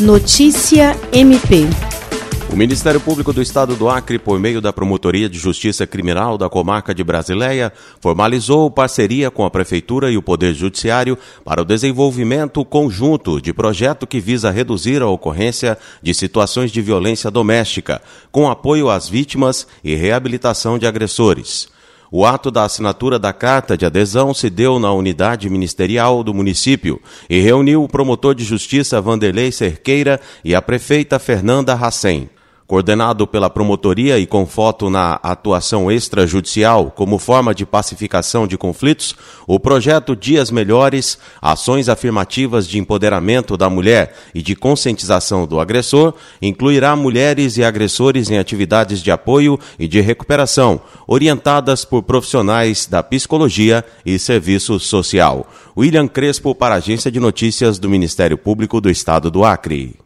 Notícia MP. O Ministério Público do Estado do Acre, por meio da Promotoria de Justiça Criminal da Comarca de Brasileia, formalizou parceria com a Prefeitura e o Poder Judiciário para o desenvolvimento conjunto de projeto que visa reduzir a ocorrência de situações de violência doméstica, com apoio às vítimas e reabilitação de agressores. O ato da assinatura da carta de adesão se deu na unidade ministerial do município e reuniu o promotor de justiça Vanderlei Cerqueira e a prefeita Fernanda Racem coordenado pela promotoria e com foto na atuação extrajudicial como forma de pacificação de conflitos, o projeto Dias Melhores, ações afirmativas de empoderamento da mulher e de conscientização do agressor, incluirá mulheres e agressores em atividades de apoio e de recuperação, orientadas por profissionais da psicologia e serviço social. William Crespo para a Agência de Notícias do Ministério Público do Estado do Acre.